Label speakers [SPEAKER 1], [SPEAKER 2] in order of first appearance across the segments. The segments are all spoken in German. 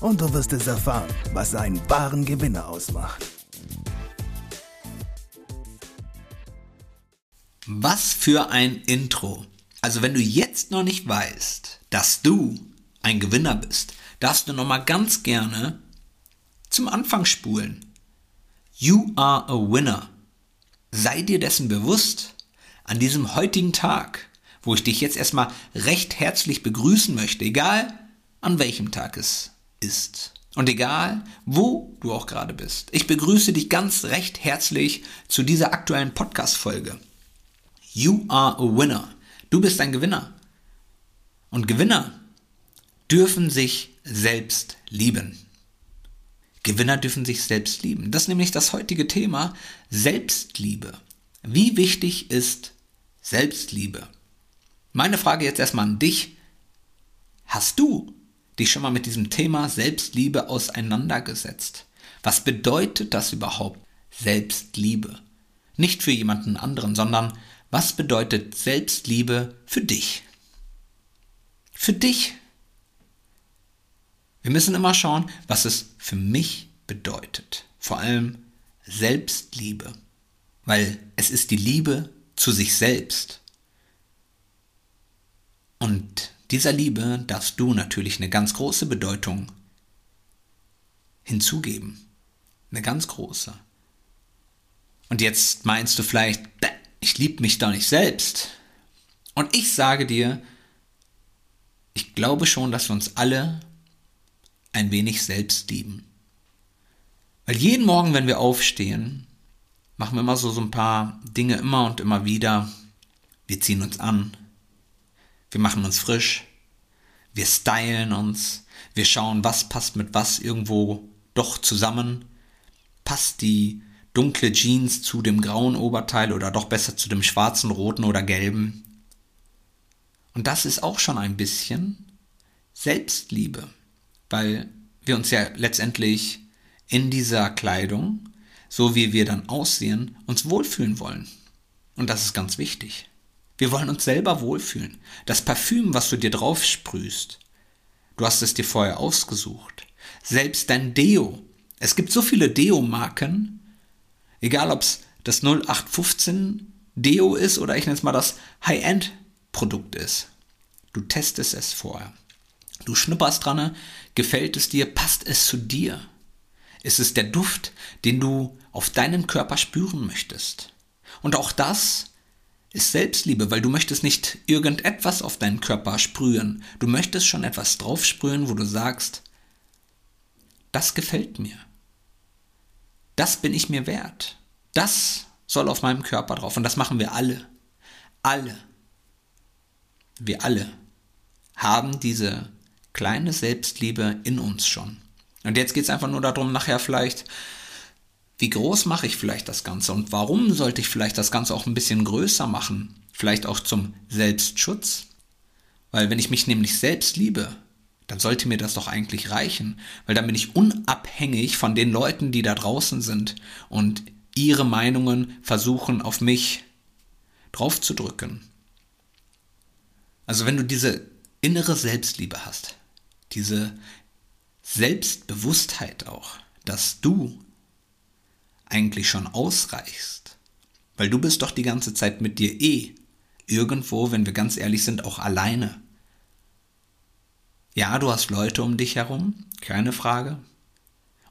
[SPEAKER 1] und du wirst es erfahren, was einen wahren Gewinner ausmacht.
[SPEAKER 2] Was für ein Intro. Also wenn du jetzt noch nicht weißt, dass du ein Gewinner bist, darfst du noch mal ganz gerne zum Anfang spulen. You are a winner. Sei dir dessen bewusst, an diesem heutigen Tag, wo ich dich jetzt erstmal recht herzlich begrüßen möchte, egal an welchem Tag es ist. Und egal, wo du auch gerade bist. Ich begrüße dich ganz recht herzlich zu dieser aktuellen Podcast-Folge. You are a winner. Du bist ein Gewinner. Und Gewinner dürfen sich selbst lieben. Gewinner dürfen sich selbst lieben. Das ist nämlich das heutige Thema Selbstliebe. Wie wichtig ist Selbstliebe? Meine Frage jetzt erstmal an dich. Hast du dich schon mal mit diesem Thema Selbstliebe auseinandergesetzt? Was bedeutet das überhaupt, Selbstliebe? Nicht für jemanden anderen, sondern was bedeutet Selbstliebe für dich? Für dich. Wir müssen immer schauen, was es für mich bedeutet. Vor allem Selbstliebe. Weil es ist die Liebe zu sich selbst. Und dieser Liebe darfst du natürlich eine ganz große Bedeutung hinzugeben. Eine ganz große. Und jetzt meinst du vielleicht, ich liebe mich doch nicht selbst. Und ich sage dir, ich glaube schon, dass wir uns alle ein wenig selbst lieben. Weil jeden Morgen, wenn wir aufstehen, machen wir immer so, so ein paar Dinge immer und immer wieder. Wir ziehen uns an, wir machen uns frisch, wir stylen uns, wir schauen, was passt mit was irgendwo doch zusammen. Passt die dunkle Jeans zu dem grauen Oberteil oder doch besser zu dem schwarzen, roten oder gelben? Und das ist auch schon ein bisschen Selbstliebe, weil wir uns ja letztendlich in dieser Kleidung, so wie wir dann aussehen, uns wohlfühlen wollen. Und das ist ganz wichtig. Wir wollen uns selber wohlfühlen. Das Parfüm, was du dir drauf sprühst, du hast es dir vorher ausgesucht. Selbst dein Deo. Es gibt so viele Deo-Marken, egal ob es das 0815 Deo ist oder ich nenne es mal das High-End-Produkt ist. Du testest es vorher. Du schnupperst dran, gefällt es dir, passt es zu dir? Ist es der Duft, den du auf deinen Körper spüren möchtest? Und auch das ist Selbstliebe, weil du möchtest nicht irgendetwas auf deinen Körper sprühen. Du möchtest schon etwas drauf sprühen, wo du sagst, das gefällt mir. Das bin ich mir wert. Das soll auf meinem Körper drauf. Und das machen wir alle. Alle. Wir alle haben diese kleine Selbstliebe in uns schon. Und jetzt geht es einfach nur darum, nachher vielleicht wie groß mache ich vielleicht das Ganze und warum sollte ich vielleicht das Ganze auch ein bisschen größer machen? Vielleicht auch zum Selbstschutz? Weil wenn ich mich nämlich selbst liebe, dann sollte mir das doch eigentlich reichen, weil dann bin ich unabhängig von den Leuten, die da draußen sind und ihre Meinungen versuchen auf mich draufzudrücken. Also wenn du diese innere Selbstliebe hast, diese Selbstbewusstheit auch, dass du eigentlich schon ausreichst. Weil du bist doch die ganze Zeit mit dir eh. Irgendwo, wenn wir ganz ehrlich sind, auch alleine. Ja, du hast Leute um dich herum, keine Frage.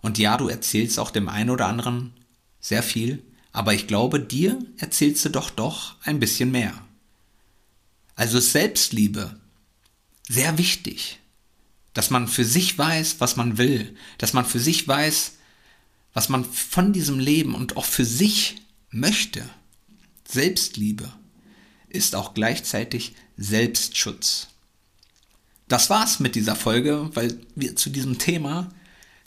[SPEAKER 2] Und ja, du erzählst auch dem einen oder anderen sehr viel, aber ich glaube, dir erzählst du doch doch ein bisschen mehr. Also Selbstliebe, sehr wichtig, dass man für sich weiß, was man will, dass man für sich weiß, was man von diesem Leben und auch für sich möchte, Selbstliebe, ist auch gleichzeitig Selbstschutz. Das war's mit dieser Folge, weil wir zu diesem Thema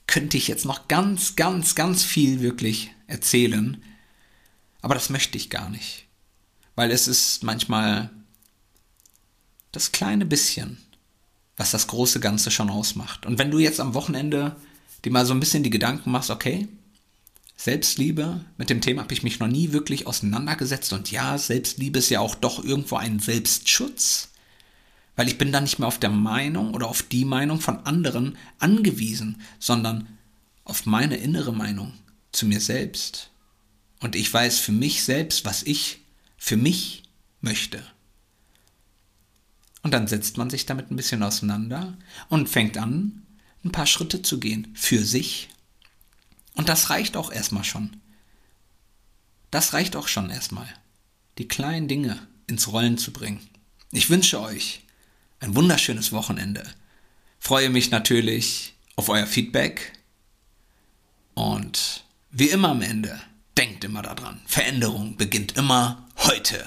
[SPEAKER 2] könnte ich jetzt noch ganz, ganz, ganz viel wirklich erzählen. Aber das möchte ich gar nicht. Weil es ist manchmal das kleine bisschen, was das große Ganze schon ausmacht. Und wenn du jetzt am Wochenende dir mal so ein bisschen die Gedanken machst, okay, Selbstliebe, mit dem Thema habe ich mich noch nie wirklich auseinandergesetzt und ja, Selbstliebe ist ja auch doch irgendwo ein Selbstschutz, weil ich bin dann nicht mehr auf der Meinung oder auf die Meinung von anderen angewiesen, sondern auf meine innere Meinung zu mir selbst. Und ich weiß für mich selbst, was ich für mich möchte. Und dann setzt man sich damit ein bisschen auseinander und fängt an, ein paar Schritte zu gehen für sich. Und das reicht auch erstmal schon. Das reicht auch schon erstmal, die kleinen Dinge ins Rollen zu bringen. Ich wünsche euch ein wunderschönes Wochenende. Freue mich natürlich auf euer Feedback. Und wie immer am Ende, denkt immer daran, Veränderung beginnt immer heute.